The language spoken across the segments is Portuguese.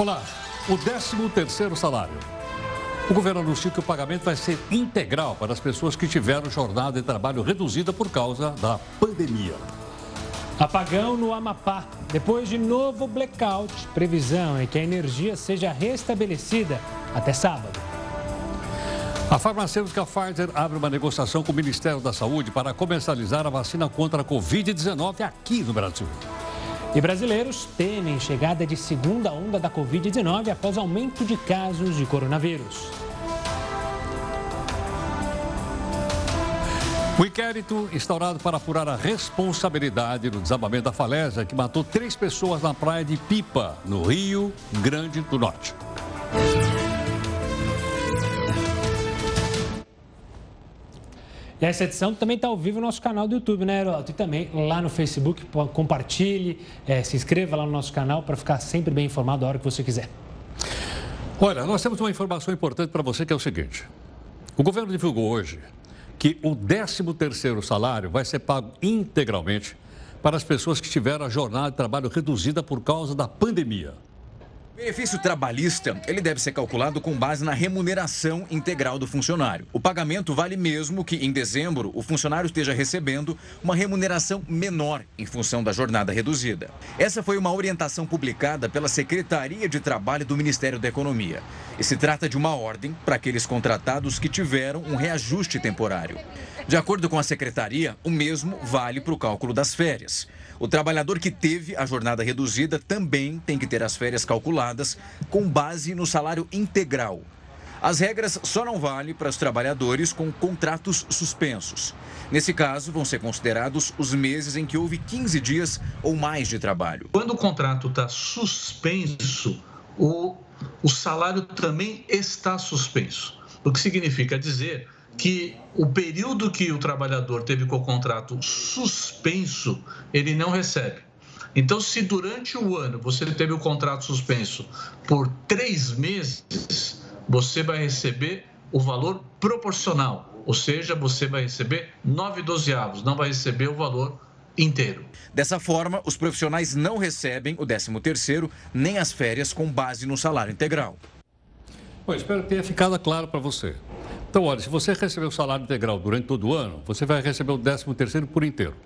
Olá, o 13 terceiro salário. O governo anunciou que o pagamento vai ser integral para as pessoas que tiveram jornada de trabalho reduzida por causa da pandemia. Apagão no Amapá. Depois de novo blackout, previsão é que a energia seja restabelecida até sábado. A farmacêutica Pfizer abre uma negociação com o Ministério da Saúde para comercializar a vacina contra a Covid-19 aqui no Brasil. E brasileiros temem chegada de segunda onda da Covid-19 após aumento de casos de coronavírus. O inquérito instaurado para apurar a responsabilidade no desabamento da falésia que matou três pessoas na praia de Pipa, no Rio Grande do Norte. E essa edição também está ao vivo no nosso canal do YouTube, né, Heroto? E também lá no Facebook, compartilhe, é, se inscreva lá no nosso canal para ficar sempre bem informado a hora que você quiser. Olha, nós temos uma informação importante para você que é o seguinte. O governo divulgou hoje que o 13º salário vai ser pago integralmente para as pessoas que tiveram a jornada de trabalho reduzida por causa da pandemia. Benefício trabalhista, ele deve ser calculado com base na remuneração integral do funcionário. O pagamento vale mesmo que em dezembro o funcionário esteja recebendo uma remuneração menor em função da jornada reduzida. Essa foi uma orientação publicada pela Secretaria de Trabalho do Ministério da Economia. E se trata de uma ordem para aqueles contratados que tiveram um reajuste temporário. De acordo com a secretaria, o mesmo vale para o cálculo das férias. O trabalhador que teve a jornada reduzida também tem que ter as férias calculadas com base no salário integral. As regras só não valem para os trabalhadores com contratos suspensos. Nesse caso, vão ser considerados os meses em que houve 15 dias ou mais de trabalho. Quando o contrato está suspenso, o, o salário também está suspenso. O que significa dizer que o período que o trabalhador teve com o contrato suspenso, ele não recebe. Então, se durante o ano você teve o contrato suspenso por três meses, você vai receber o valor proporcional, ou seja, você vai receber nove dozeavos, não vai receber o valor inteiro. Dessa forma, os profissionais não recebem o 13 terceiro nem as férias com base no salário integral. Bom, espero que tenha ficado claro para você. Então, olha, se você receber o salário integral durante todo o ano, você vai receber o 13 terceiro por inteiro.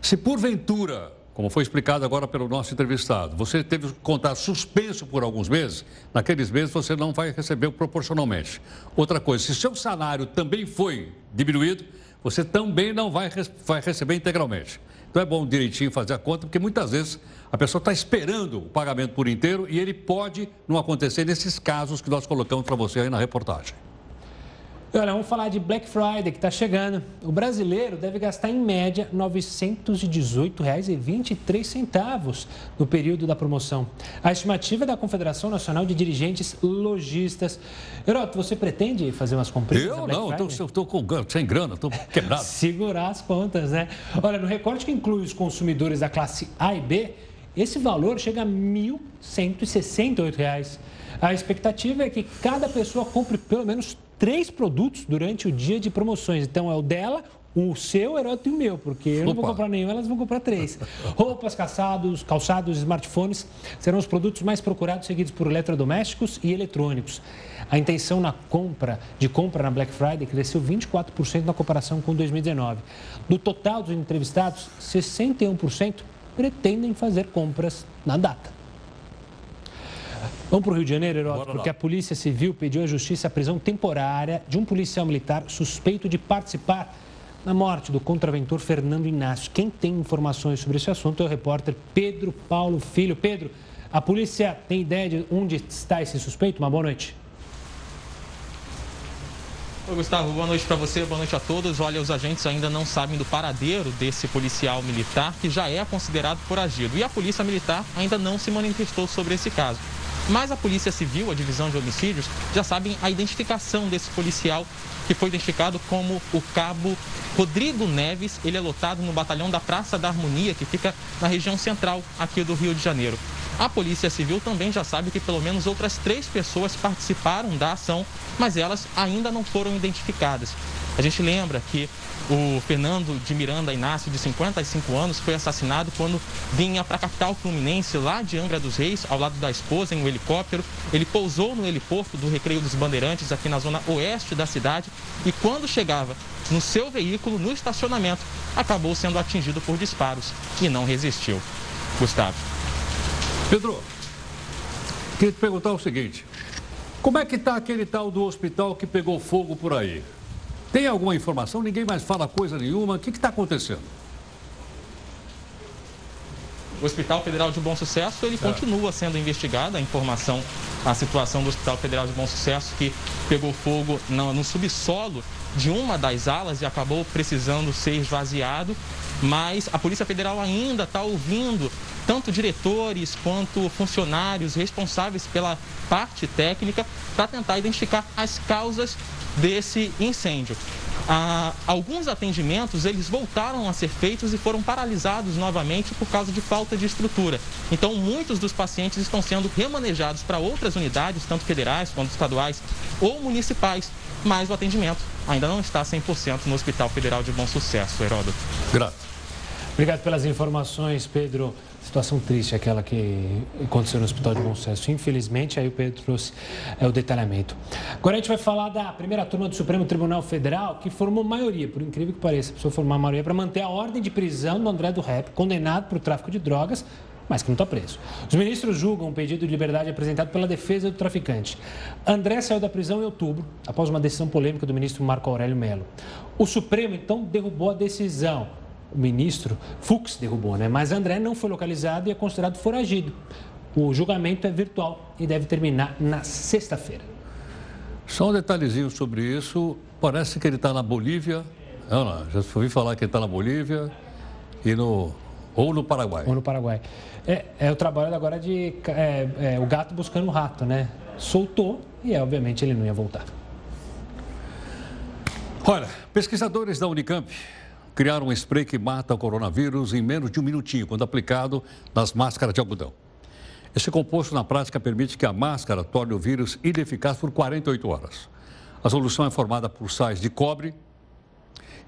Se porventura, como foi explicado agora pelo nosso entrevistado, você teve o contrato suspenso por alguns meses, naqueles meses você não vai receber proporcionalmente. Outra coisa, se seu salário também foi diminuído, você também não vai, vai receber integralmente. Então é bom direitinho fazer a conta, porque muitas vezes a pessoa está esperando o pagamento por inteiro e ele pode não acontecer nesses casos que nós colocamos para você aí na reportagem. Olha, vamos falar de Black Friday que está chegando. O brasileiro deve gastar em média R$ 918,23 no período da promoção. A estimativa é da Confederação Nacional de Dirigentes Logistas. Heroto, você pretende fazer umas compras? Eu não, estou sem grana, estou quebrado. Segurar as contas, né? Olha, no recorte que inclui os consumidores da classe A e B, esse valor chega a R$ 1.168. A expectativa é que cada pessoa compre pelo menos três produtos durante o dia de promoções. Então é o dela, o seu, Heródoto e o meu, porque eu não vou comprar nenhum, elas vão comprar três. Roupas, calçados, calçados, smartphones serão os produtos mais procurados, seguidos por eletrodomésticos e eletrônicos. A intenção na compra, de compra na Black Friday cresceu 24% na comparação com 2019. Do total dos entrevistados, 61% pretendem fazer compras na data. Vamos para o Rio de Janeiro, Heródoto, porque a Polícia Civil pediu à Justiça a prisão temporária de um policial militar suspeito de participar na morte do contraventor Fernando Inácio. Quem tem informações sobre esse assunto é o repórter Pedro Paulo Filho. Pedro, a polícia tem ideia de onde está esse suspeito? Uma boa noite. Oi, Gustavo, boa noite para você, boa noite a todos. Olha, os agentes ainda não sabem do paradeiro desse policial militar que já é considerado foragido. E a Polícia Militar ainda não se manifestou sobre esse caso. Mas a Polícia Civil, a Divisão de Homicídios, já sabem a identificação desse policial que foi identificado como o cabo Rodrigo Neves. Ele é lotado no batalhão da Praça da Harmonia, que fica na região central aqui do Rio de Janeiro. A Polícia Civil também já sabe que pelo menos outras três pessoas participaram da ação, mas elas ainda não foram identificadas. A gente lembra que o Fernando de Miranda Inácio, de 55 anos, foi assassinado quando vinha para a capital fluminense, lá de Angra dos Reis, ao lado da esposa, em um helicóptero. Ele pousou no heliporto do Recreio dos Bandeirantes, aqui na zona oeste da cidade, e quando chegava no seu veículo, no estacionamento, acabou sendo atingido por disparos e não resistiu. Gustavo. Pedro, queria te perguntar o seguinte: como é que está aquele tal do hospital que pegou fogo por aí? Tem alguma informação? Ninguém mais fala coisa nenhuma. O que está acontecendo? O Hospital Federal de Bom Sucesso, ele é. continua sendo investigado. A informação, a situação do Hospital Federal de Bom Sucesso, que pegou fogo no, no subsolo de uma das alas e acabou precisando ser esvaziado. Mas a Polícia Federal ainda está ouvindo tanto diretores quanto funcionários responsáveis pela parte técnica para tentar identificar as causas desse incêndio. Ah, alguns atendimentos eles voltaram a ser feitos e foram paralisados novamente por causa de falta de estrutura. Então, muitos dos pacientes estão sendo remanejados para outras unidades, tanto federais quanto estaduais ou municipais, mas o atendimento ainda não está 100% no Hospital Federal de Bom Sucesso, Heródoto. Graças. Obrigado pelas informações, Pedro. Situação triste aquela que aconteceu no Hospital de Bom Sucesso. Infelizmente, aí o Pedro trouxe é, o detalhamento. Agora a gente vai falar da primeira turma do Supremo Tribunal Federal, que formou maioria, por incrível que pareça, precisou formar maioria para manter a ordem de prisão do André do Rep, condenado por tráfico de drogas, mas que não está preso. Os ministros julgam o pedido de liberdade apresentado pela defesa do traficante. André saiu da prisão em outubro, após uma decisão polêmica do ministro Marco Aurélio Mello. O Supremo, então, derrubou a decisão o ministro Fux derrubou, né? Mas André não foi localizado e é considerado foragido. O julgamento é virtual e deve terminar na sexta-feira. Só um detalhezinho sobre isso. Parece que ele está na Bolívia. Não, não, já ouvi falar que ele está na Bolívia e no ou no Paraguai. Ou no Paraguai. É, é o trabalho agora de é, é, o gato buscando o rato, né? Soltou e, é, obviamente, ele não ia voltar. Olha, pesquisadores da Unicamp criaram um spray que mata o coronavírus em menos de um minutinho, quando aplicado nas máscaras de algodão. Esse composto, na prática, permite que a máscara torne o vírus ineficaz por 48 horas. A solução é formada por sais de cobre,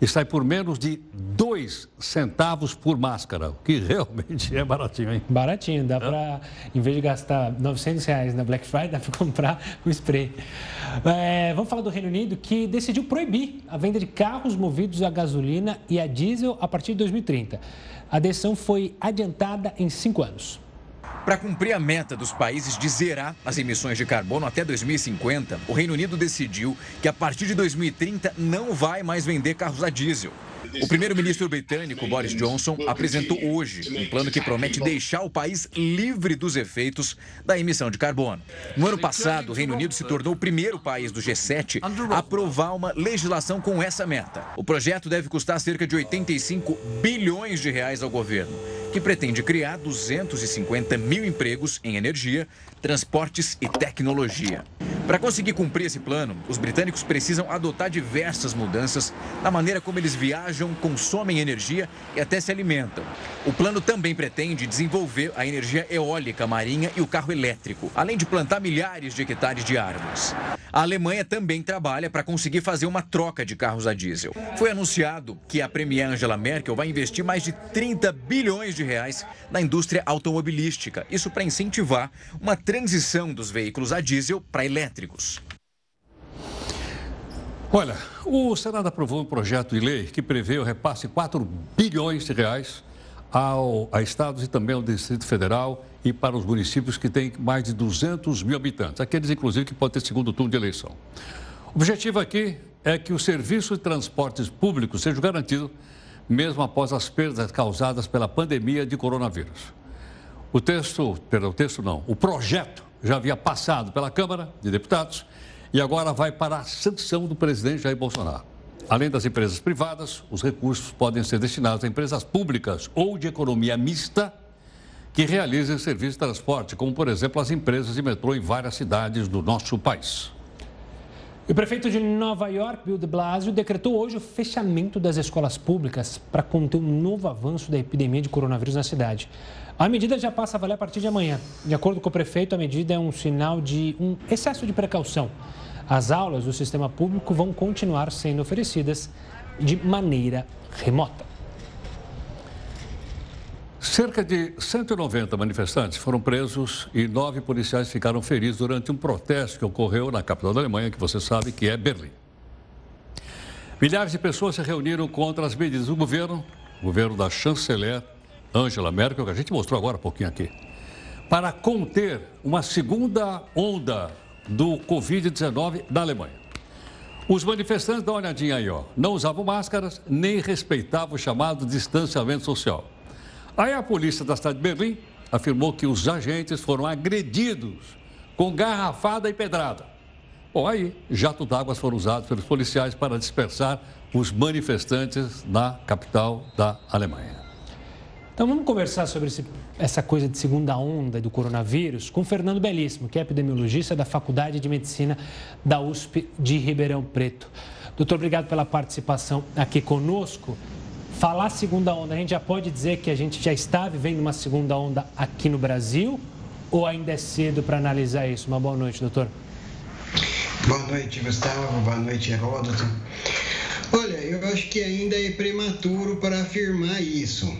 e sai por menos de 2 centavos por máscara, o que realmente é baratinho, hein? Baratinho, dá para, em vez de gastar 900 reais na Black Friday, dá para comprar um spray. É, vamos falar do Reino Unido, que decidiu proibir a venda de carros movidos a gasolina e a diesel a partir de 2030. A decisão foi adiantada em cinco anos. Para cumprir a meta dos países de zerar as emissões de carbono até 2050, o Reino Unido decidiu que a partir de 2030 não vai mais vender carros a diesel. O primeiro-ministro britânico Boris Johnson apresentou hoje um plano que promete deixar o país livre dos efeitos da emissão de carbono. No ano passado, o Reino Unido se tornou o primeiro país do G7 a aprovar uma legislação com essa meta. O projeto deve custar cerca de 85 bilhões de reais ao governo, que pretende criar 250 mil empregos em energia, transportes e tecnologia. Para conseguir cumprir esse plano, os britânicos precisam adotar diversas mudanças na maneira como eles viajam, consomem energia e até se alimentam. O plano também pretende desenvolver a energia eólica marinha e o carro elétrico, além de plantar milhares de hectares de árvores. A Alemanha também trabalha para conseguir fazer uma troca de carros a diesel. Foi anunciado que a premier Angela Merkel vai investir mais de 30 bilhões de reais na indústria automobilística, isso para incentivar uma transição dos veículos a diesel para elétricos. Olha, o Senado aprovou um projeto de lei que prevê o repasse de 4 bilhões de reais ao, a estados e também ao Distrito Federal e para os municípios que têm mais de 200 mil habitantes, aqueles inclusive que podem ter segundo turno de eleição. O objetivo aqui é que o serviço de transportes públicos seja garantido mesmo após as perdas causadas pela pandemia de coronavírus. O texto, perdão, o texto não, o projeto já havia passado pela Câmara de Deputados e agora vai para a sanção do presidente Jair Bolsonaro. Além das empresas privadas, os recursos podem ser destinados a empresas públicas ou de economia mista que realizem serviços de transporte, como, por exemplo, as empresas de metrô em várias cidades do nosso país. O prefeito de Nova York, Bill de Blasio, decretou hoje o fechamento das escolas públicas para conter um novo avanço da epidemia de coronavírus na cidade. A medida já passa a valer a partir de amanhã. De acordo com o prefeito, a medida é um sinal de um excesso de precaução. As aulas do sistema público vão continuar sendo oferecidas de maneira remota. Cerca de 190 manifestantes foram presos e nove policiais ficaram feridos durante um protesto que ocorreu na capital da Alemanha, que você sabe que é Berlim. Milhares de pessoas se reuniram contra as medidas do governo, governo da chanceler Angela Merkel, que a gente mostrou agora um pouquinho aqui, para conter uma segunda onda do Covid-19 na Alemanha. Os manifestantes, dá uma olhadinha aí, ó, não usavam máscaras nem respeitavam o chamado distanciamento social. Aí a polícia da cidade de Berlim afirmou que os agentes foram agredidos com garrafada e pedrada. Bom, aí jato d'água foram usados pelos policiais para dispersar os manifestantes na capital da Alemanha. Então vamos conversar sobre esse, essa coisa de segunda onda do coronavírus com Fernando Belíssimo, que é epidemiologista da Faculdade de Medicina da USP de Ribeirão Preto. Doutor, obrigado pela participação aqui conosco. Falar segunda onda, a gente já pode dizer que a gente já está vivendo uma segunda onda aqui no Brasil ou ainda é cedo para analisar isso? Uma boa noite, doutor. Boa noite, Gustavo. Boa noite, Heródoto. Olha, eu acho que ainda é prematuro para afirmar isso.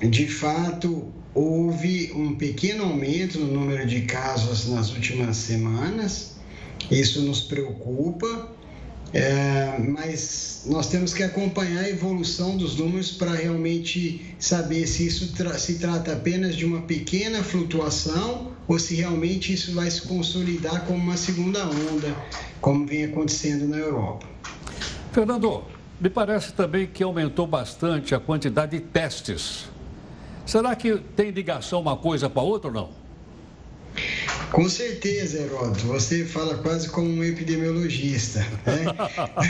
De fato, houve um pequeno aumento no número de casos nas últimas semanas. Isso nos preocupa, é, mas nós temos que acompanhar a evolução dos números para realmente saber se isso tra se trata apenas de uma pequena flutuação ou se realmente isso vai se consolidar como uma segunda onda, como vem acontecendo na Europa. Fernando, me parece também que aumentou bastante a quantidade de testes. Será que tem ligação uma coisa com a outra ou não? Com certeza, Heródoto, você fala quase como um epidemiologista. Né?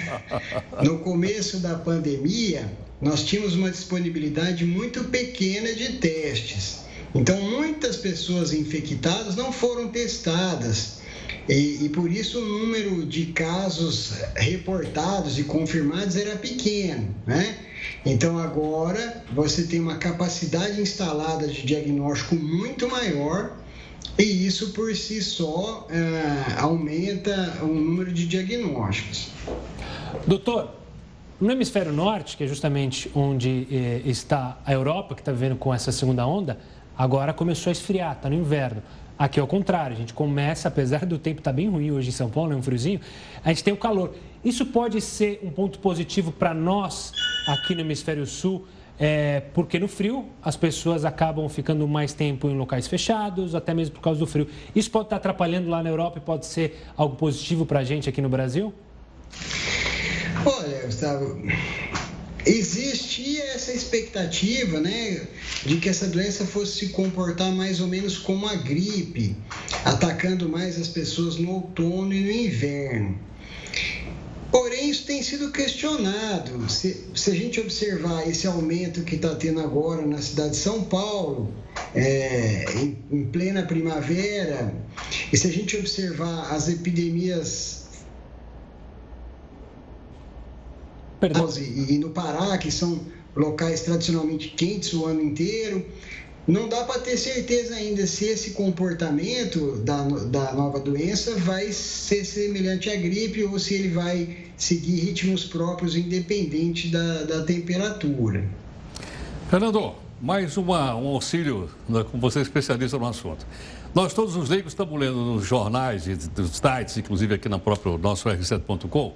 no começo da pandemia, nós tínhamos uma disponibilidade muito pequena de testes. Então, muitas pessoas infectadas não foram testadas. E, e, por isso o número de casos reportados e confirmados era pequeno, né? Então agora você tem uma capacidade instalada de diagnóstico muito maior e isso por si só é, aumenta o número de diagnósticos. Doutor, no hemisfério norte, que é justamente onde eh, está a Europa, que está vivendo com essa segunda onda, agora começou a esfriar, está no inverno. Aqui é o contrário, a gente começa, apesar do tempo estar tá bem ruim hoje em São Paulo, é um friozinho, a gente tem o calor. Isso pode ser um ponto positivo para nós aqui no hemisfério sul, é, porque no frio as pessoas acabam ficando mais tempo em locais fechados, até mesmo por causa do frio. Isso pode estar atrapalhando lá na Europa e pode ser algo positivo para a gente aqui no Brasil? Olha, Gustavo, existia essa expectativa, né, de que essa doença fosse se comportar mais ou menos como a gripe, atacando mais as pessoas no outono e no inverno. Porém, isso tem sido questionado. Se, se a gente observar esse aumento que está tendo agora na cidade de São Paulo, é, em, em plena primavera, e se a gente observar as epidemias e, e no Pará, que são locais tradicionalmente quentes o ano inteiro, não dá para ter certeza ainda se esse comportamento da, da nova doença vai ser semelhante à gripe ou se ele vai seguir ritmos próprios independente da, da temperatura. Fernando, mais uma, um auxílio, né, como você especialista no assunto. Nós todos os leigos estamos lendo nos jornais e dos sites, inclusive aqui no próprio nosso r7.com,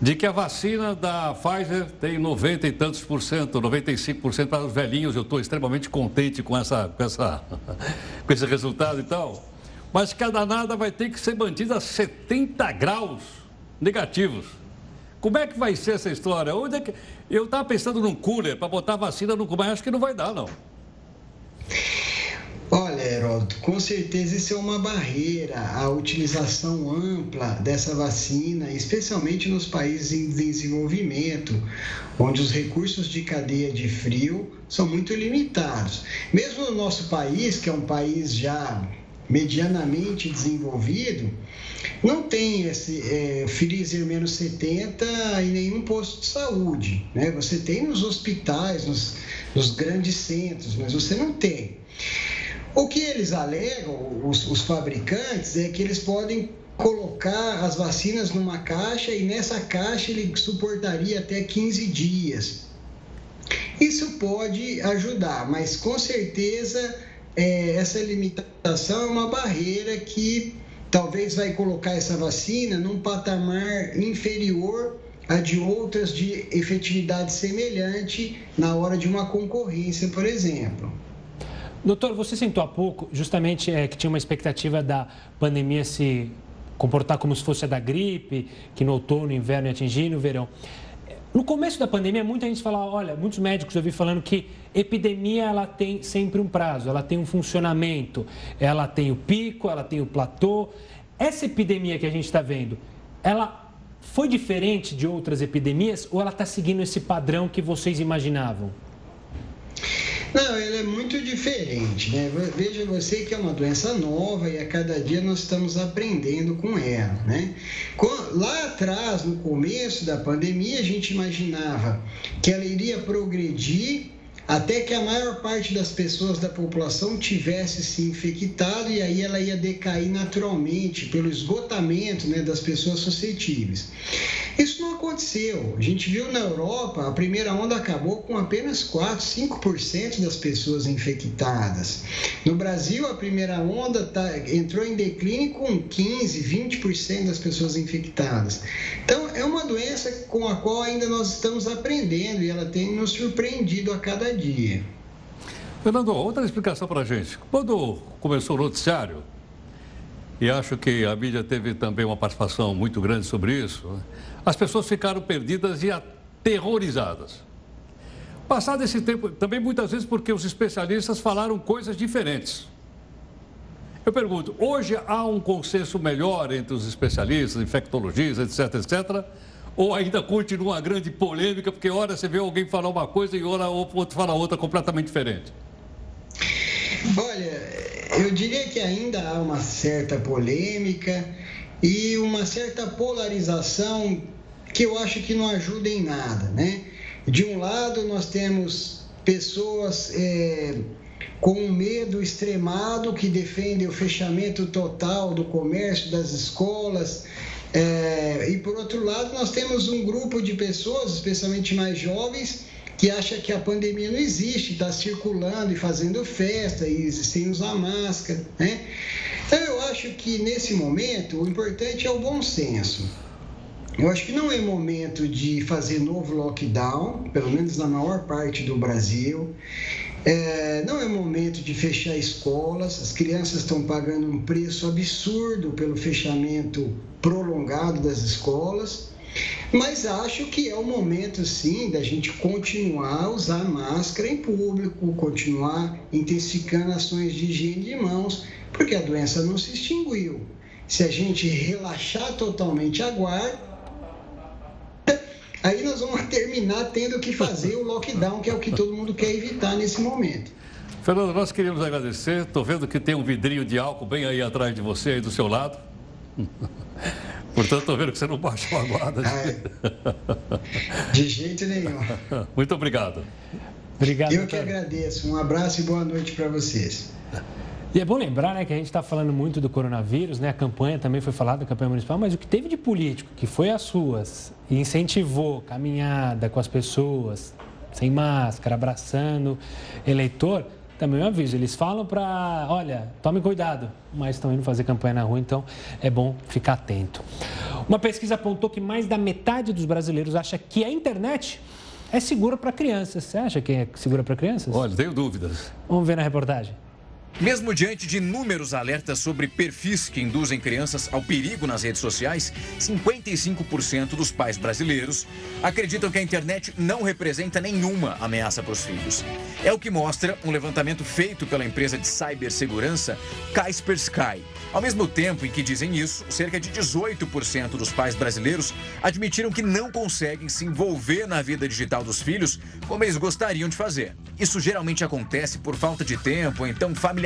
de que a vacina da Pfizer tem 90 e tantos por cento, 95% para os velhinhos. Eu estou extremamente contente com, essa, com, essa, com esse resultado e tal. Mas cada nada vai ter que ser mantida a 70 graus negativos. Como é que vai ser essa história? Onde é que... Eu estava pensando num cooler para botar vacina no mas acho que não vai dar, não. Olha, Heródoto, com certeza isso é uma barreira à utilização ampla dessa vacina, especialmente nos países em desenvolvimento, onde os recursos de cadeia de frio são muito limitados. Mesmo no nosso país, que é um país já medianamente desenvolvido, não tem esse é, freezer menos 70 em nenhum posto de saúde. Né? Você tem nos hospitais, nos, nos grandes centros, mas você não tem. O que eles alegam, os, os fabricantes, é que eles podem colocar as vacinas numa caixa e nessa caixa ele suportaria até 15 dias. Isso pode ajudar, mas com certeza é, essa limitação é uma barreira que talvez vai colocar essa vacina num patamar inferior a de outras de efetividade semelhante na hora de uma concorrência, por exemplo. Doutor, você sentou há pouco justamente é, que tinha uma expectativa da pandemia se comportar como se fosse a da gripe, que no outono, no inverno ia atingir, no verão. No começo da pandemia, muita gente falava, olha, muitos médicos eu vi falando que epidemia ela tem sempre um prazo, ela tem um funcionamento, ela tem o pico, ela tem o platô. Essa epidemia que a gente está vendo, ela foi diferente de outras epidemias ou ela está seguindo esse padrão que vocês imaginavam? Não, ela é muito diferente, né? Veja você que é uma doença nova e a cada dia nós estamos aprendendo com ela, né? Lá atrás, no começo da pandemia, a gente imaginava que ela iria progredir até que a maior parte das pessoas da população tivesse se infectado e aí ela ia decair naturalmente pelo esgotamento né, das pessoas suscetíveis. Isso não aconteceu. A gente viu na Europa, a primeira onda acabou com apenas 4, 5% das pessoas infectadas. No Brasil, a primeira onda tá, entrou em declínio com 15, 20% das pessoas infectadas. Então, é uma doença com a qual ainda nós estamos aprendendo e ela tem nos surpreendido a cada dia. Fernando, outra explicação para a gente. Quando começou o noticiário, e acho que a mídia teve também uma participação muito grande sobre isso, as pessoas ficaram perdidas e aterrorizadas. Passado esse tempo, também muitas vezes porque os especialistas falaram coisas diferentes. Eu pergunto, hoje há um consenso melhor entre os especialistas, infectologistas, etc, etc, ou ainda continua uma grande polêmica, porque hora você vê alguém falar uma coisa e hora outro fala outra completamente diferente? Olha, eu diria que ainda há uma certa polêmica e uma certa polarização que eu acho que não ajuda em nada, né? De um lado, nós temos pessoas é, com um medo extremado que defendem o fechamento total do comércio, das escolas. É, e por outro lado, nós temos um grupo de pessoas, especialmente mais jovens, que acha que a pandemia não existe, está circulando e fazendo festa e sem usar máscara, né? Então eu acho que nesse momento o importante é o bom senso. Eu acho que não é momento de fazer novo lockdown, pelo menos na maior parte do Brasil. É, não é momento de fechar escolas, as crianças estão pagando um preço absurdo pelo fechamento prolongado das escolas. Mas acho que é o momento, sim, da gente continuar a usar máscara em público, continuar intensificando ações de higiene de mãos, porque a doença não se extinguiu. Se a gente relaxar totalmente a guarda, aí nós vamos terminar tendo que fazer o lockdown, que é o que todo mundo quer evitar nesse momento. Fernando, nós queríamos agradecer. Estou vendo que tem um vidrinho de álcool bem aí atrás de você, aí do seu lado. Portanto, estou vendo que você não baixou a guarda. de jeito nenhum. Muito obrigado. Obrigado. Eu que agradeço. Um abraço e boa noite para vocês. E é bom lembrar né, que a gente está falando muito do coronavírus, né? a campanha também foi falada, a campanha municipal, mas o que teve de político, que foi as suas, e incentivou caminhada com as pessoas, sem máscara, abraçando eleitor, também é um aviso. Eles falam para, olha, tome cuidado, mas estão indo fazer campanha na rua, então é bom ficar atento. Uma pesquisa apontou que mais da metade dos brasileiros acha que a internet é segura para crianças. Você acha que é segura para crianças? Olha, tenho dúvidas. Vamos ver na reportagem. Mesmo diante de inúmeros alertas sobre perfis que induzem crianças ao perigo nas redes sociais, 55% dos pais brasileiros acreditam que a internet não representa nenhuma ameaça para os filhos. É o que mostra um levantamento feito pela empresa de cibersegurança Kaspersky. Ao mesmo tempo em que dizem isso, cerca de 18% dos pais brasileiros admitiram que não conseguem se envolver na vida digital dos filhos como eles gostariam de fazer. Isso geralmente acontece por falta de tempo então familiaridade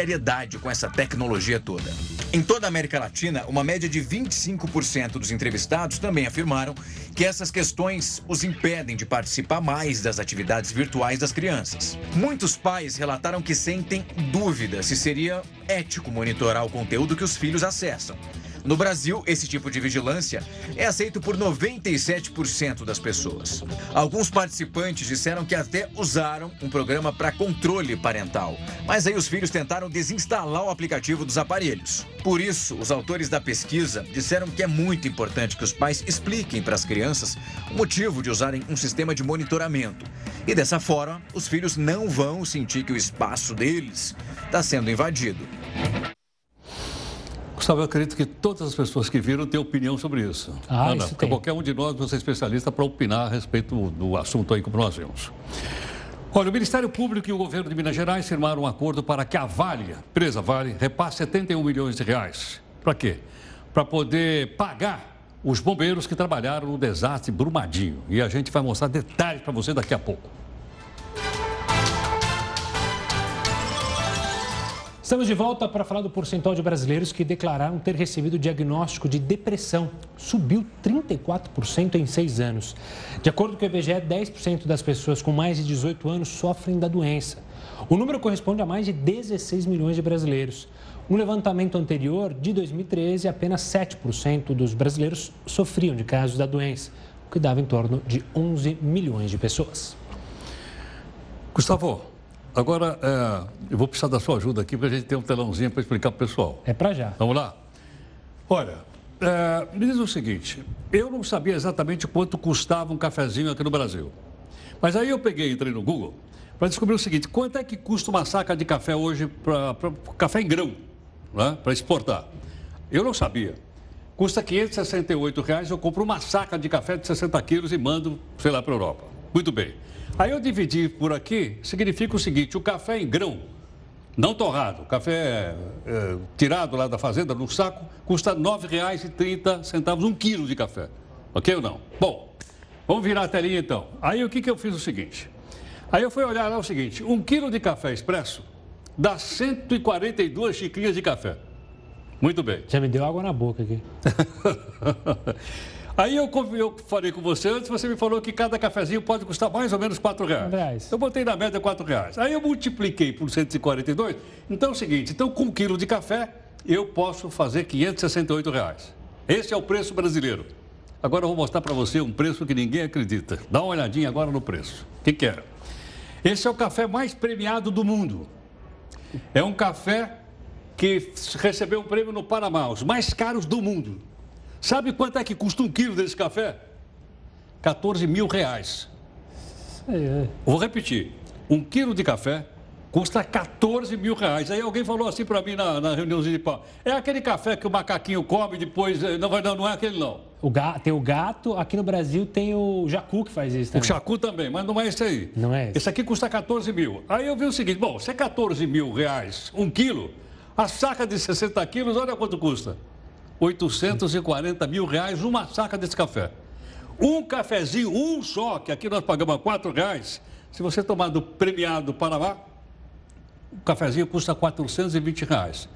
com essa tecnologia toda. Em toda a América Latina, uma média de 25% dos entrevistados também afirmaram que essas questões os impedem de participar mais das atividades virtuais das crianças. Muitos pais relataram que sentem dúvida se seria ético monitorar o conteúdo que os filhos acessam. No Brasil, esse tipo de vigilância é aceito por 97% das pessoas. Alguns participantes disseram que até usaram um programa para controle parental, mas aí os filhos tentaram desinstalar o aplicativo dos aparelhos. Por isso, os autores da pesquisa disseram que é muito importante que os pais expliquem para as crianças o motivo de usarem um sistema de monitoramento. E dessa forma, os filhos não vão sentir que o espaço deles está sendo invadido. Gustavo, eu acredito que todas as pessoas que viram têm opinião sobre isso. Ah, Ana, isso tem. qualquer um de nós vai ser especialista para opinar a respeito do assunto aí como nós vemos. Olha, o Ministério Público e o governo de Minas Gerais firmaram um acordo para que a Vale, empresa Vale, repasse 71 milhões de reais. Para quê? Para poder pagar os bombeiros que trabalharam no desastre Brumadinho. E a gente vai mostrar detalhes para você daqui a pouco. Estamos de volta para falar do percentual de brasileiros que declararam ter recebido diagnóstico de depressão. Subiu 34% em seis anos. De acordo com o IBGE, 10% das pessoas com mais de 18 anos sofrem da doença. O número corresponde a mais de 16 milhões de brasileiros. No levantamento anterior, de 2013, apenas 7% dos brasileiros sofriam de casos da doença, o que dava em torno de 11 milhões de pessoas. Gustavo, Agora, é, eu vou precisar da sua ajuda aqui, porque a gente tem um telãozinho para explicar para o pessoal. É para já. Vamos lá? Olha, é, me diz o seguinte: eu não sabia exatamente quanto custava um cafezinho aqui no Brasil. Mas aí eu peguei, entrei no Google, para descobrir o seguinte: quanto é que custa uma saca de café hoje para café em grão, né, para exportar? Eu não sabia. Custa 568 reais, eu compro uma saca de café de 60 quilos e mando, sei lá, para a Europa. Muito bem. Aí eu dividi por aqui, significa o seguinte: o café em grão, não torrado, café é, tirado lá da fazenda no saco, custa R$ 9,30 um quilo de café. Ok ou não? Bom, vamos virar a telinha então. Aí o que, que eu fiz o seguinte? Aí eu fui olhar lá o seguinte: um quilo de café expresso dá 142 xicrinhas de café. Muito bem. Já me deu água na boca aqui. Aí eu, eu falei com você antes, você me falou que cada cafezinho pode custar mais ou menos 4 reais. reais. Eu botei na média 4 reais. Aí eu multipliquei por 142. Então é o seguinte, então com um quilo de café eu posso fazer 568 reais. Esse é o preço brasileiro. Agora eu vou mostrar para você um preço que ninguém acredita. Dá uma olhadinha agora no preço. O que, que é? Esse é o café mais premiado do mundo. É um café que recebeu um prêmio no Panamá, os mais caros do mundo. Sabe quanto é que custa um quilo desse café? 14 mil reais. É. Vou repetir. Um quilo de café custa 14 mil reais. Aí alguém falou assim para mim na, na reuniãozinha de pau. É aquele café que o macaquinho come depois... Eh, não, não, não é aquele não. O gato, tem o gato, aqui no Brasil tem o jacu que faz isso também. O jacu também, mas não é esse aí. Não é esse. Esse aqui custa 14 mil. Aí eu vi o seguinte, bom, se é 14 mil reais um quilo, a saca de 60 quilos, olha quanto custa. 840 mil reais uma saca desse café. Um cafezinho, um só, que aqui nós pagamos 4 reais. Se você tomar do premiado Panamá, o cafezinho custa 420 reais.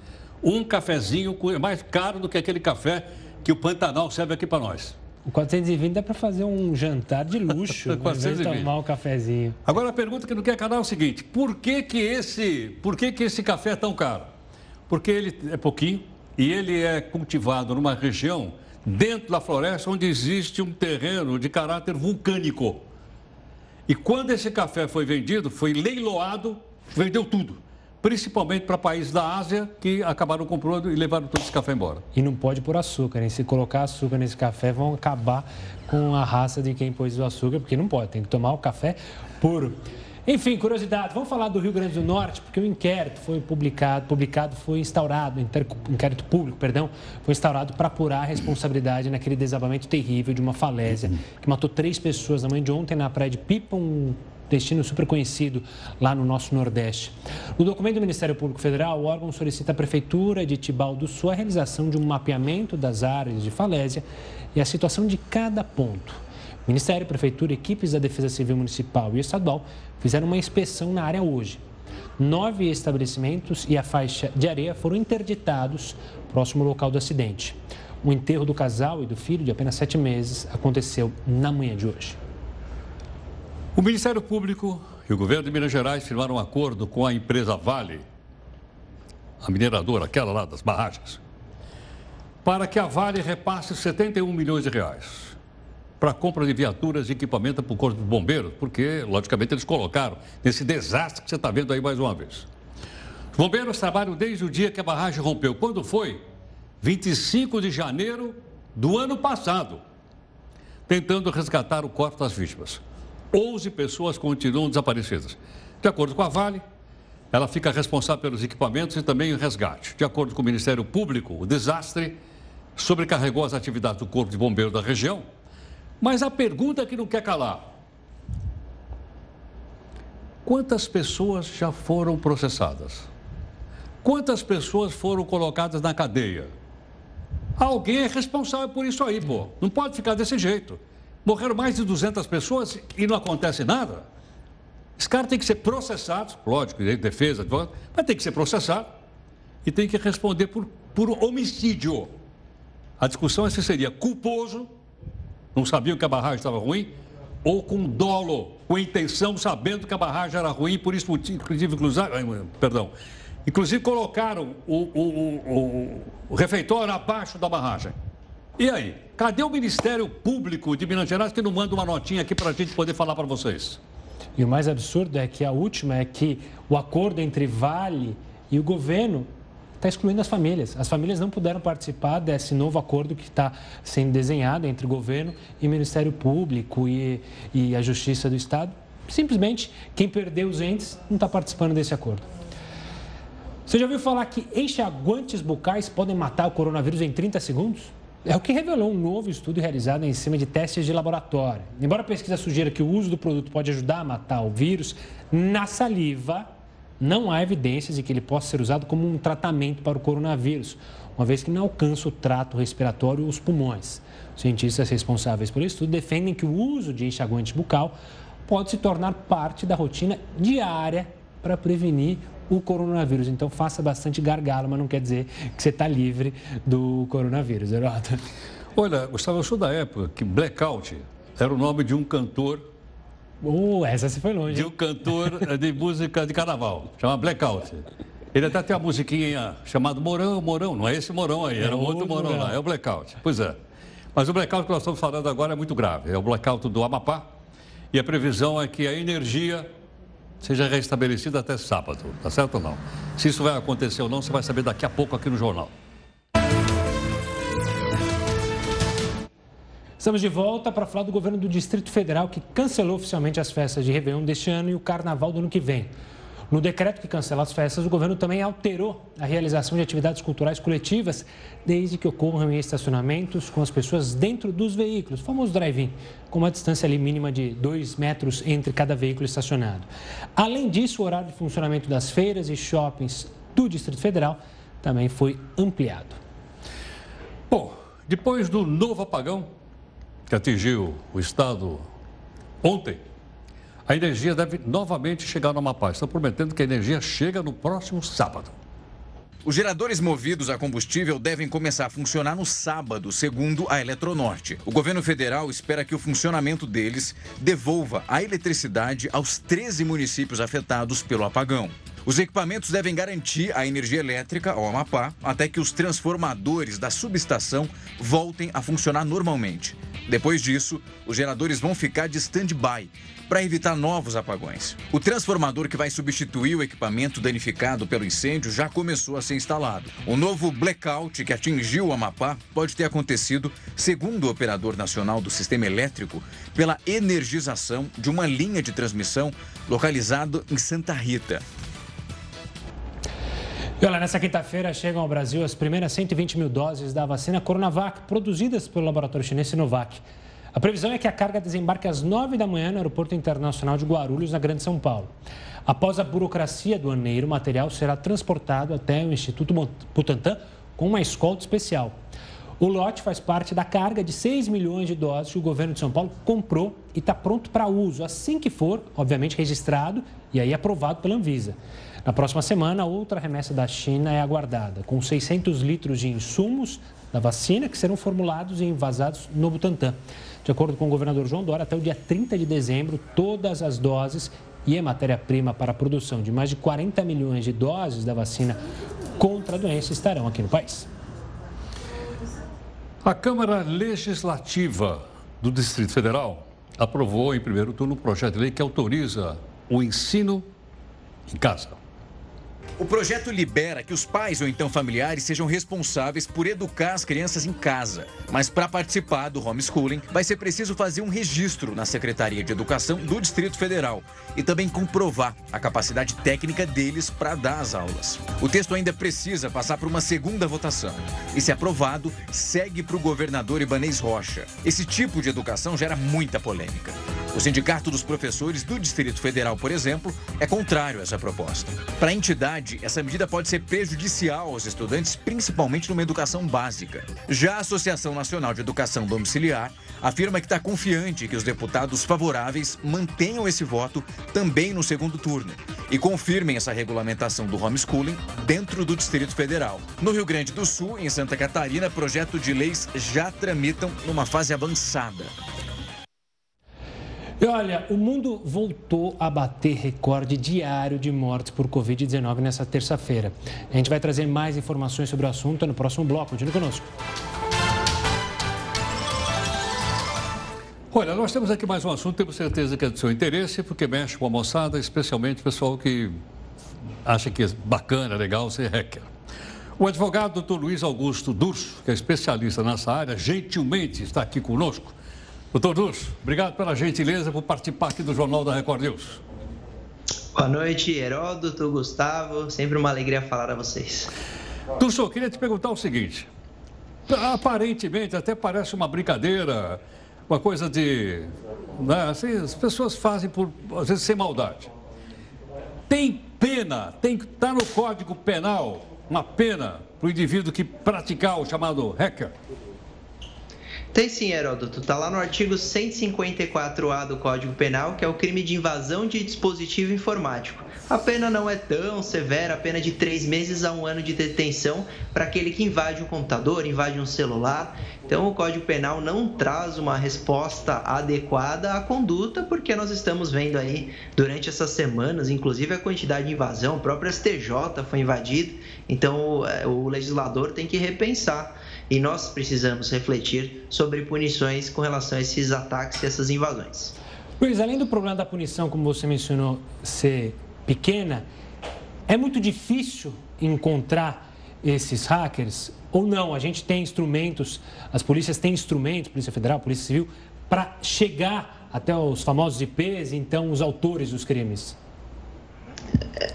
Um cafezinho é mais caro do que aquele café que o Pantanal serve aqui para nós. O 420 dá para fazer um jantar de luxo, 420. tomar um cafezinho. Agora a pergunta que não quer canal é o seguinte: por que que esse, por que que esse café é tão caro? Porque ele é pouquinho, e ele é cultivado numa região dentro da floresta onde existe um terreno de caráter vulcânico. E quando esse café foi vendido, foi leiloado, vendeu tudo. Principalmente para países da Ásia que acabaram comprando e levaram todo esse café embora. E não pode pôr açúcar, hein? Se colocar açúcar nesse café, vão acabar com a raça de quem pôs o açúcar, porque não pode, tem que tomar o café puro. Enfim, curiosidade, vamos falar do Rio Grande do Norte, porque o inquérito foi publicado, publicado foi instaurado, inquérito público, perdão, foi instaurado para apurar a responsabilidade naquele desabamento terrível de uma falésia que matou três pessoas na manhã de ontem na praia de Pipa, um destino super conhecido lá no nosso Nordeste. No documento do Ministério Público Federal, o órgão solicita à Prefeitura de Tibau do Sul a realização de um mapeamento das áreas de falésia e a situação de cada ponto. Ministério, Prefeitura, equipes da Defesa Civil Municipal e Estadual fizeram uma inspeção na área hoje. Nove estabelecimentos e a faixa de areia foram interditados próximo ao local do acidente. O enterro do casal e do filho, de apenas sete meses, aconteceu na manhã de hoje. O Ministério Público e o governo de Minas Gerais firmaram um acordo com a empresa Vale, a mineradora, aquela lá das barragens, para que a Vale repasse 71 milhões de reais para compra de viaturas e equipamento para o Corpo de Bombeiros, porque, logicamente, eles colocaram nesse desastre que você está vendo aí mais uma vez. Os bombeiros trabalham desde o dia que a barragem rompeu. Quando foi? 25 de janeiro do ano passado, tentando resgatar o corpo das vítimas. 11 pessoas continuam desaparecidas. De acordo com a Vale, ela fica responsável pelos equipamentos e também o resgate. De acordo com o Ministério Público, o desastre sobrecarregou as atividades do Corpo de Bombeiros da região. Mas a pergunta que não quer calar: quantas pessoas já foram processadas? Quantas pessoas foram colocadas na cadeia? Alguém é responsável por isso aí, pô. Não pode ficar desse jeito. Morreram mais de 200 pessoas e não acontece nada. Esse cara tem que ser processado, lógico, de defesa, mas tem que ser processado e tem que responder por, por homicídio. A discussão é se seria culposo, não sabiam que a barragem estava ruim, ou com dolo, com intenção, sabendo que a barragem era ruim, por isso, inclusive, perdão, inclusive colocaram o, o, o, o refeitório abaixo da barragem. E aí, cadê o Ministério Público de Minas Gerais que não manda uma notinha aqui para a gente poder falar para vocês? E o mais absurdo é que a última é que o acordo entre Vale e o governo está excluindo as famílias. As famílias não puderam participar desse novo acordo que está sendo desenhado entre governo e Ministério Público e, e a Justiça do Estado. Simplesmente, quem perdeu os entes não está participando desse acordo. Você já ouviu falar que enxaguantes bucais podem matar o coronavírus em 30 segundos? É o que revelou um novo estudo realizado em cima de testes de laboratório. Embora a pesquisa sugira que o uso do produto pode ajudar a matar o vírus, na saliva não há evidências de que ele possa ser usado como um tratamento para o coronavírus, uma vez que não alcança o trato respiratório ou os pulmões. Os cientistas responsáveis pelo estudo defendem que o uso de enxaguante bucal pode se tornar parte da rotina diária para prevenir o coronavírus. Então faça bastante gargalo, mas não quer dizer que você está livre do coronavírus, Herota. Olha, Gustavo, eu sou da época que Blackout era o nome de um cantor. Uh, essa se foi longe. De um cantor eh, de música de carnaval, chama Blackout. Ele até tem uma musiquinha chamada Morão, Morão. Não é esse Morão aí, era é outro Morão, Morão lá, é o Blackout. Pois é. Mas o blackout que nós estamos falando agora é muito grave. É o blackout do Amapá. E a previsão é que a energia seja restabelecida até sábado, tá certo ou não? Se isso vai acontecer ou não, você vai saber daqui a pouco aqui no jornal. Estamos de volta para falar do governo do Distrito Federal que cancelou oficialmente as festas de Réveillon deste ano e o Carnaval do ano que vem. No decreto que cancela as festas, o governo também alterou a realização de atividades culturais coletivas, desde que ocorram em estacionamentos com as pessoas dentro dos veículos, famoso drive-in, com uma distância ali mínima de 2 metros entre cada veículo estacionado. Além disso, o horário de funcionamento das feiras e shoppings do Distrito Federal também foi ampliado. Bom, depois do novo apagão que atingiu o estado ontem, a energia deve novamente chegar no Amapá. Estão prometendo que a energia chega no próximo sábado. Os geradores movidos a combustível devem começar a funcionar no sábado, segundo a Eletronorte. O governo federal espera que o funcionamento deles devolva a eletricidade aos 13 municípios afetados pelo apagão. Os equipamentos devem garantir a energia elétrica ao Amapá até que os transformadores da subestação voltem a funcionar normalmente. Depois disso, os geradores vão ficar de stand-by para evitar novos apagões. O transformador que vai substituir o equipamento danificado pelo incêndio já começou a ser instalado. O novo blackout que atingiu o Amapá pode ter acontecido, segundo o operador nacional do sistema elétrico, pela energização de uma linha de transmissão localizada em Santa Rita. Olha, nessa quinta-feira chegam ao Brasil as primeiras 120 mil doses da vacina Coronavac, produzidas pelo laboratório chinês Sinovac. A previsão é que a carga desembarque às 9 da manhã no Aeroporto Internacional de Guarulhos, na Grande São Paulo. Após a burocracia do aneiro, o material será transportado até o Instituto Butantan com uma escolta especial. O lote faz parte da carga de 6 milhões de doses que o governo de São Paulo comprou e está pronto para uso assim que for, obviamente, registrado e aí aprovado pela Anvisa. Na próxima semana, outra remessa da China é aguardada, com 600 litros de insumos da vacina que serão formulados e envasados no Butantan. De acordo com o governador João Dória, até o dia 30 de dezembro, todas as doses e a matéria-prima para a produção de mais de 40 milhões de doses da vacina contra a doença estarão aqui no país. A Câmara Legislativa do Distrito Federal aprovou em primeiro turno um projeto de lei que autoriza o ensino em casa. O projeto libera que os pais ou então familiares sejam responsáveis por educar as crianças em casa. Mas para participar do homeschooling, vai ser preciso fazer um registro na Secretaria de Educação do Distrito Federal e também comprovar a capacidade técnica deles para dar as aulas. O texto ainda precisa passar por uma segunda votação. E se aprovado, segue para o governador Ibanês Rocha. Esse tipo de educação gera muita polêmica. O Sindicato dos Professores do Distrito Federal, por exemplo, é contrário a essa proposta. Para a entidade, essa medida pode ser prejudicial aos estudantes, principalmente numa educação básica. Já a Associação Nacional de Educação Domiciliar afirma que está confiante que os deputados favoráveis mantenham esse voto também no segundo turno e confirmem essa regulamentação do homeschooling dentro do Distrito Federal. No Rio Grande do Sul, em Santa Catarina, projeto de leis já tramitam numa fase avançada. E olha, o mundo voltou a bater recorde diário de mortes por Covid-19 nessa terça-feira. A gente vai trazer mais informações sobre o assunto no próximo bloco. Continue conosco. Olha, nós temos aqui mais um assunto, temos certeza que é do seu interesse, porque mexe com a moçada, especialmente o pessoal que acha que é bacana, legal ser hacker. O advogado Dr. Luiz Augusto Durso, que é especialista nessa área, gentilmente está aqui conosco Doutor Durso, obrigado pela gentileza por participar aqui do Jornal da Record News. Boa noite, Heródoto, Gustavo. Sempre uma alegria falar a vocês. Durso, queria te perguntar o seguinte. Aparentemente, até parece uma brincadeira, uma coisa de. Né, assim, as pessoas fazem por, às vezes, sem maldade. Tem pena, tem está no Código Penal uma pena para o indivíduo que praticar o chamado hacker? Tem sim, Heródoto. Está lá no artigo 154A do Código Penal, que é o crime de invasão de dispositivo informático. A pena não é tão severa, a pena de três meses a um ano de detenção para aquele que invade um computador, invade um celular. Então, o Código Penal não traz uma resposta adequada à conduta, porque nós estamos vendo aí durante essas semanas, inclusive a quantidade de invasão, o próprio STJ foi invadido. Então, o legislador tem que repensar e nós precisamos refletir sobre punições com relação a esses ataques e essas invasões. Luiz, além do problema da punição, como você mencionou, ser pequena, é muito difícil encontrar esses hackers ou não? A gente tem instrumentos, as polícias têm instrumentos, Polícia Federal, Polícia Civil, para chegar até os famosos IPs, então os autores dos crimes?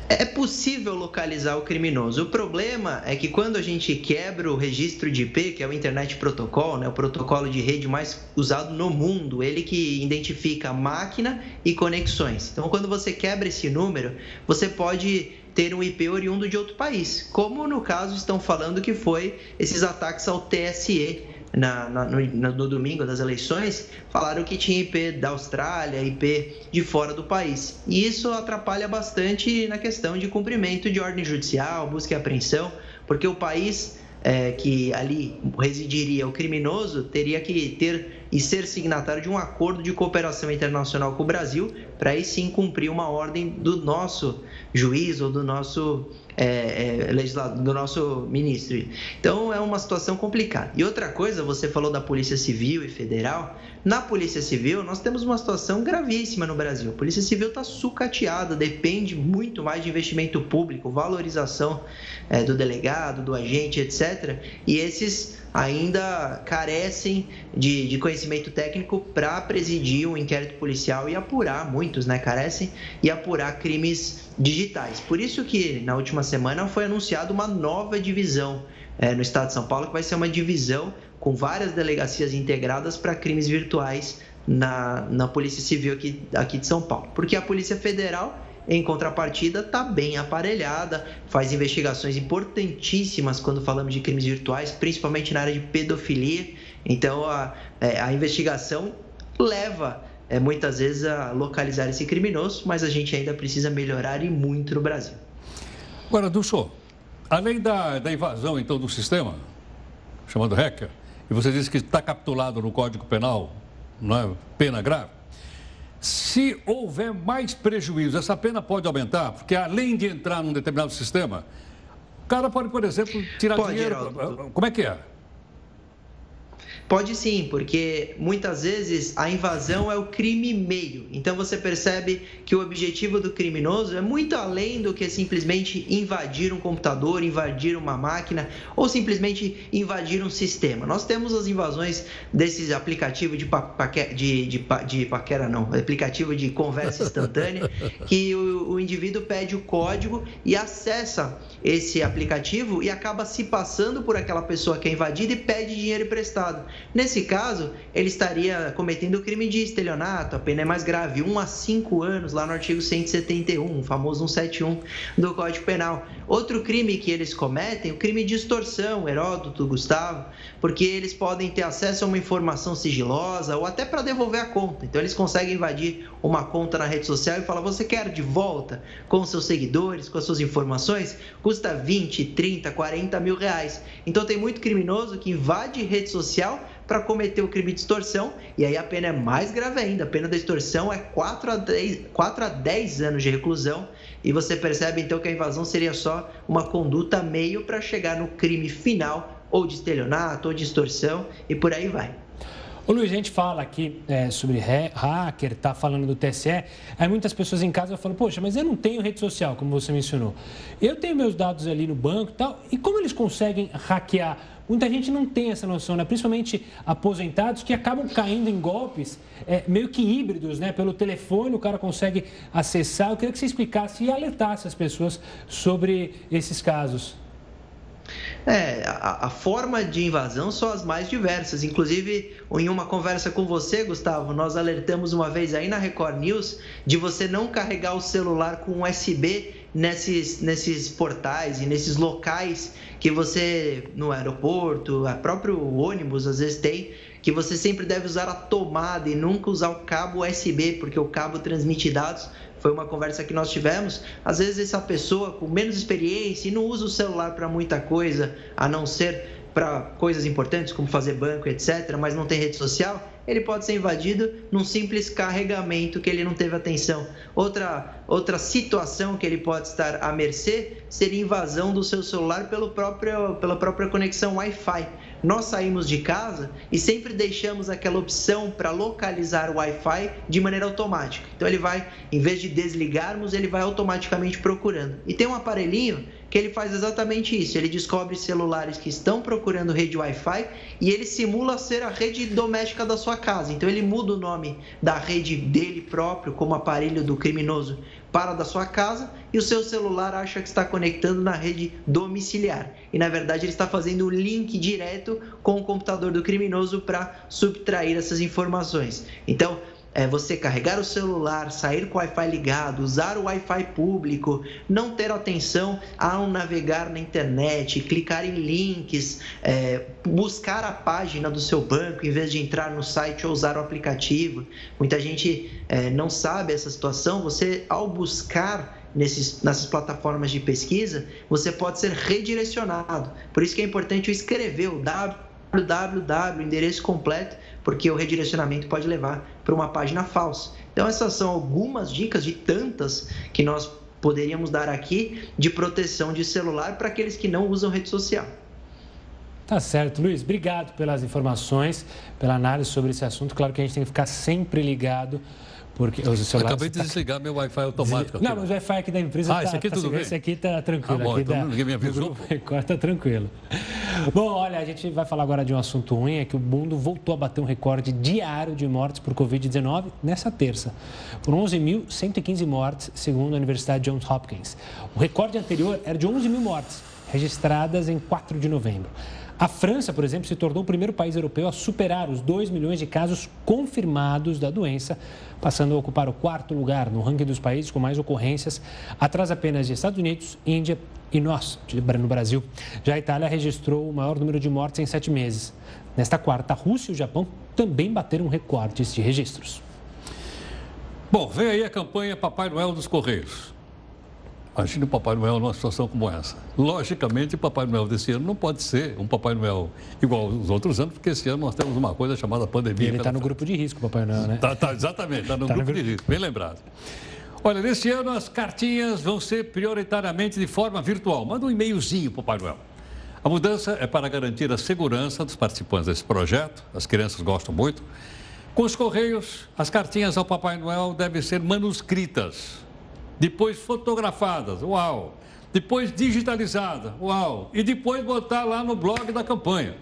É possível localizar o criminoso. O problema é que quando a gente quebra o registro de IP, que é o Internet Protocol, né, o protocolo de rede mais usado no mundo, ele que identifica máquina e conexões. Então, quando você quebra esse número, você pode ter um IP oriundo de outro país, como no caso estão falando que foi esses ataques ao TSE na, na, no, no, domingo das eleições, falaram que tinha IP da Austrália, IP de fora do país. E isso atrapalha bastante na questão de cumprimento de ordem judicial, busca e apreensão, porque o país é, que ali residiria o criminoso teria que ter e ser signatário de um acordo de cooperação internacional com o Brasil, para aí sim cumprir uma ordem do nosso juiz ou do nosso é, é, legislador, do nosso ministro. Então é uma situação complicada. E outra coisa, você falou da Polícia Civil e Federal. Na Polícia Civil, nós temos uma situação gravíssima no Brasil. A Polícia Civil está sucateada, depende muito mais de investimento público, valorização é, do delegado, do agente, etc. E esses ainda carecem de, de conhecimento técnico para presidir um inquérito policial e apurar, muitos né, carecem, e apurar crimes digitais. Por isso que na última semana foi anunciada uma nova divisão é, no estado de São Paulo, que vai ser uma divisão com várias delegacias integradas para crimes virtuais na, na Polícia Civil aqui, aqui de São Paulo. Porque a Polícia Federal em contrapartida, está bem aparelhada, faz investigações importantíssimas quando falamos de crimes virtuais, principalmente na área de pedofilia. Então, a, é, a investigação leva é, muitas vezes a localizar esse criminoso, mas a gente ainda precisa melhorar e muito no Brasil. Agora, Dulce, além da, da invasão então do sistema, chamado hacker, e você disse que está capitulado no Código Penal, não é? pena grave, se houver mais prejuízo, essa pena pode aumentar, porque além de entrar num determinado sistema, o cara pode, por exemplo, tirar pode, dinheiro. Geraldo. Como é que é? Pode sim, porque muitas vezes a invasão é o crime meio. Então você percebe que o objetivo do criminoso é muito além do que simplesmente invadir um computador, invadir uma máquina ou simplesmente invadir um sistema. Nós temos as invasões desses aplicativos de, paque, de, de, de paquera, não, aplicativo de conversa instantânea, que o, o indivíduo pede o código e acessa esse aplicativo e acaba se passando por aquela pessoa que é invadida e pede dinheiro emprestado. Nesse caso, ele estaria cometendo o crime de estelionato, a pena é mais grave, 1 a 5 anos, lá no artigo 171, o famoso 171 do Código Penal. Outro crime que eles cometem, o crime de extorsão, Heródoto, Gustavo, porque eles podem ter acesso a uma informação sigilosa ou até para devolver a conta. Então, eles conseguem invadir uma conta na rede social e falar: você quer de volta com seus seguidores, com as suas informações? Custa 20, 30, 40 mil reais. Então, tem muito criminoso que invade rede social para cometer o crime de extorsão, e aí a pena é mais grave ainda. A pena da extorsão é 4 a 10, 4 a 10 anos de reclusão, e você percebe então que a invasão seria só uma conduta meio para chegar no crime final, ou de estelionato, ou de extorsão, e por aí vai. Ô Luiz, a gente fala aqui é, sobre hacker, tá falando do TSE, aí muitas pessoas em casa falam, poxa, mas eu não tenho rede social, como você mencionou. Eu tenho meus dados ali no banco e tal, e como eles conseguem hackear? Muita gente não tem essa noção, né? principalmente aposentados que acabam caindo em golpes é, meio que híbridos, né? Pelo telefone o cara consegue acessar. Eu queria que você explicasse e alertasse as pessoas sobre esses casos. É, a, a, forma de invasão são as mais diversas. Inclusive, em uma conversa com você, Gustavo, nós alertamos uma vez aí na Record News de você não carregar o celular com USB nesses, nesses portais e nesses locais que você, no aeroporto, a próprio ônibus às vezes tem, que você sempre deve usar a tomada e nunca usar o cabo USB, porque o cabo transmite dados foi uma conversa que nós tivemos. Às vezes, essa pessoa com menos experiência e não usa o celular para muita coisa, a não ser para coisas importantes como fazer banco, etc., mas não tem rede social, ele pode ser invadido num simples carregamento que ele não teve atenção. Outra, outra situação que ele pode estar à mercê seria invasão do seu celular pelo próprio, pela própria conexão Wi-Fi nós saímos de casa e sempre deixamos aquela opção para localizar o Wi-Fi de maneira automática. Então ele vai, em vez de desligarmos, ele vai automaticamente procurando. E tem um aparelhinho que ele faz exatamente isso. Ele descobre celulares que estão procurando rede Wi-Fi e ele simula ser a rede doméstica da sua casa. Então ele muda o nome da rede dele próprio como aparelho do criminoso para da sua casa e o seu celular acha que está conectando na rede domiciliar. E na verdade ele está fazendo o link direto com o computador do criminoso para subtrair essas informações. Então, é você carregar o celular, sair com o Wi-Fi ligado, usar o Wi-Fi público, não ter atenção ao navegar na internet, clicar em links, é, buscar a página do seu banco em vez de entrar no site ou usar o aplicativo. Muita gente é, não sabe essa situação. Você, ao buscar nesses, nessas plataformas de pesquisa, você pode ser redirecionado. Por isso que é importante escrever o www, endereço completo, porque o redirecionamento pode levar para uma página falsa. Então, essas são algumas dicas de tantas que nós poderíamos dar aqui de proteção de celular para aqueles que não usam rede social. Tá certo, Luiz. Obrigado pelas informações, pela análise sobre esse assunto. Claro que a gente tem que ficar sempre ligado porque os celulares Acabei de tá... desligar meu Wi-Fi automático. Aqui. Não, mas o Wi-Fi aqui da empresa ah, tá, esse aqui tá, tudo bem? Esse aqui tá tranquilo. Ah, bom, aqui então da, ninguém me avisou. Record tá tranquilo. Bom, olha, a gente vai falar agora de um assunto ruim, é que o mundo voltou a bater um recorde diário de mortes por Covid-19 nessa terça. Por 11.115 mortes, segundo a Universidade Johns Hopkins. O recorde anterior era de 11 mil mortes, registradas em 4 de novembro. A França, por exemplo, se tornou o primeiro país europeu a superar os 2 milhões de casos confirmados da doença, passando a ocupar o quarto lugar no ranking dos países com mais ocorrências, atrás apenas de Estados Unidos, Índia e nós, no Brasil. Já a Itália registrou o maior número de mortes em sete meses. Nesta quarta, a Rússia e o Japão também bateram recordes de registros. Bom, vem aí a campanha Papai Noel dos Correios. Imagine o Papai Noel numa situação como essa. Logicamente, o Papai Noel desse ano não pode ser um Papai Noel igual aos outros anos, porque esse ano nós temos uma coisa chamada pandemia. E ele está no grupo de risco, Papai Noel, né? Tá, tá exatamente, está no, tá grupo no de risco, bem lembrado. Olha, neste ano as cartinhas vão ser prioritariamente de forma virtual. Manda um e-mailzinho, Papai Noel. A mudança é para garantir a segurança dos participantes desse projeto, as crianças gostam muito. Com os Correios, as cartinhas ao Papai Noel devem ser manuscritas, depois fotografadas, uau! Depois digitalizadas, uau! E depois botar lá no blog da campanha.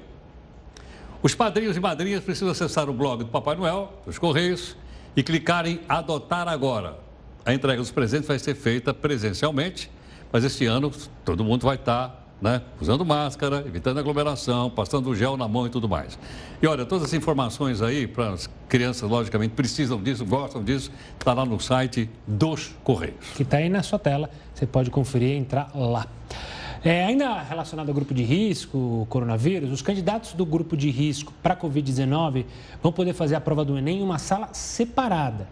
Os padrinhos e madrinhas precisam acessar o blog do Papai Noel, dos Correios, e clicar em Adotar Agora. A entrega dos presentes vai ser feita presencialmente, mas este ano todo mundo vai estar né? Usando máscara, evitando aglomeração, passando gel na mão e tudo mais. E olha, todas as informações aí, para as crianças, logicamente, precisam disso, gostam disso, está lá no site dos Correios. Que está aí na sua tela, você pode conferir e entrar lá. É, ainda relacionado ao grupo de risco, coronavírus, os candidatos do grupo de risco para a Covid-19 vão poder fazer a prova do Enem em uma sala separada.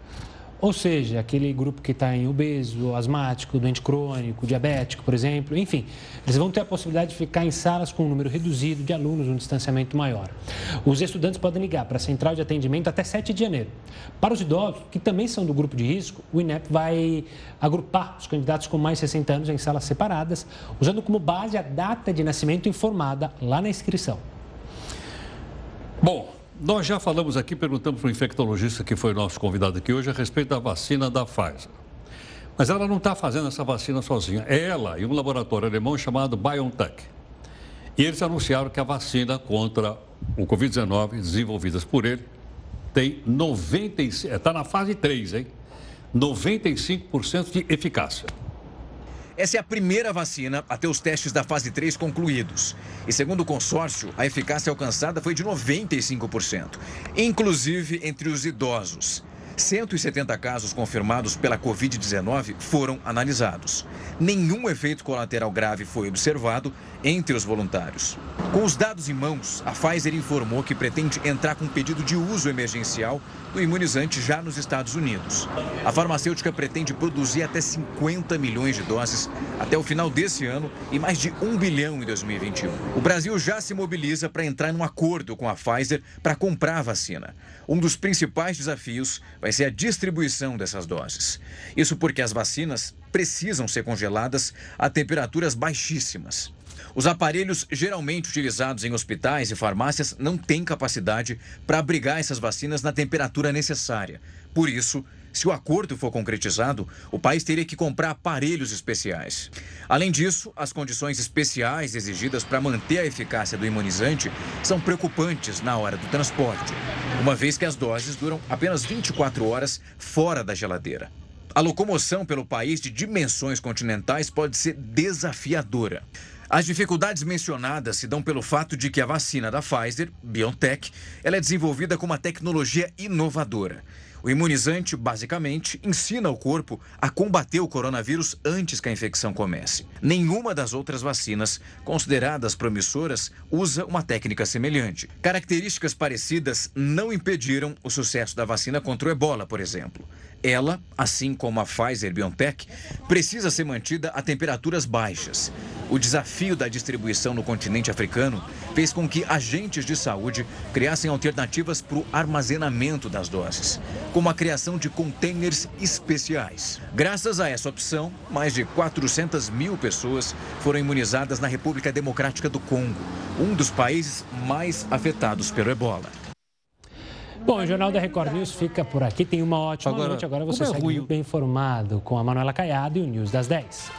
Ou seja, aquele grupo que está em obeso, asmático, doente crônico, diabético, por exemplo, enfim, eles vão ter a possibilidade de ficar em salas com um número reduzido de alunos, um distanciamento maior. Os estudantes podem ligar para a central de atendimento até 7 de janeiro. Para os idosos, que também são do grupo de risco, o INEP vai agrupar os candidatos com mais de 60 anos em salas separadas, usando como base a data de nascimento informada lá na inscrição. Bom, nós já falamos aqui, perguntamos para o infectologista que foi nosso convidado aqui hoje a respeito da vacina da Pfizer. Mas ela não está fazendo essa vacina sozinha. É ela e um laboratório alemão chamado BioNTech. E eles anunciaram que a vacina contra o Covid-19, desenvolvidas por ele, tem 95%, está na fase 3, hein? 95% de eficácia. Essa é a primeira vacina a ter os testes da fase 3 concluídos. E segundo o consórcio, a eficácia alcançada foi de 95%, inclusive entre os idosos. 170 casos confirmados pela Covid-19 foram analisados. Nenhum efeito colateral grave foi observado entre os voluntários. Com os dados em mãos, a Pfizer informou que pretende entrar com um pedido de uso emergencial do imunizante já nos Estados Unidos. A farmacêutica pretende produzir até 50 milhões de doses até o final desse ano e mais de 1 bilhão em 2021. O Brasil já se mobiliza para entrar num acordo com a Pfizer para comprar a vacina. Um dos principais desafios vai ser a distribuição dessas doses. Isso porque as vacinas precisam ser congeladas a temperaturas baixíssimas. Os aparelhos geralmente utilizados em hospitais e farmácias não têm capacidade para abrigar essas vacinas na temperatura necessária. Por isso, se o acordo for concretizado, o país teria que comprar aparelhos especiais. Além disso, as condições especiais exigidas para manter a eficácia do imunizante são preocupantes na hora do transporte, uma vez que as doses duram apenas 24 horas fora da geladeira. A locomoção pelo país de dimensões continentais pode ser desafiadora. As dificuldades mencionadas se dão pelo fato de que a vacina da Pfizer, BioNTech, ela é desenvolvida com uma tecnologia inovadora. O imunizante, basicamente, ensina o corpo a combater o coronavírus antes que a infecção comece. Nenhuma das outras vacinas, consideradas promissoras, usa uma técnica semelhante. Características parecidas não impediram o sucesso da vacina contra o ebola, por exemplo. Ela, assim como a Pfizer BioNTech, precisa ser mantida a temperaturas baixas. O desafio da distribuição no continente africano fez com que agentes de saúde criassem alternativas para o armazenamento das doses, como a criação de containers especiais. Graças a essa opção, mais de 400 mil pessoas foram imunizadas na República Democrática do Congo, um dos países mais afetados pelo ebola. Bom, o Jornal da Record News fica por aqui. Tem uma ótima agora, noite. Agora você é segue ruim? bem informado com a Manuela Caiado e o News das 10.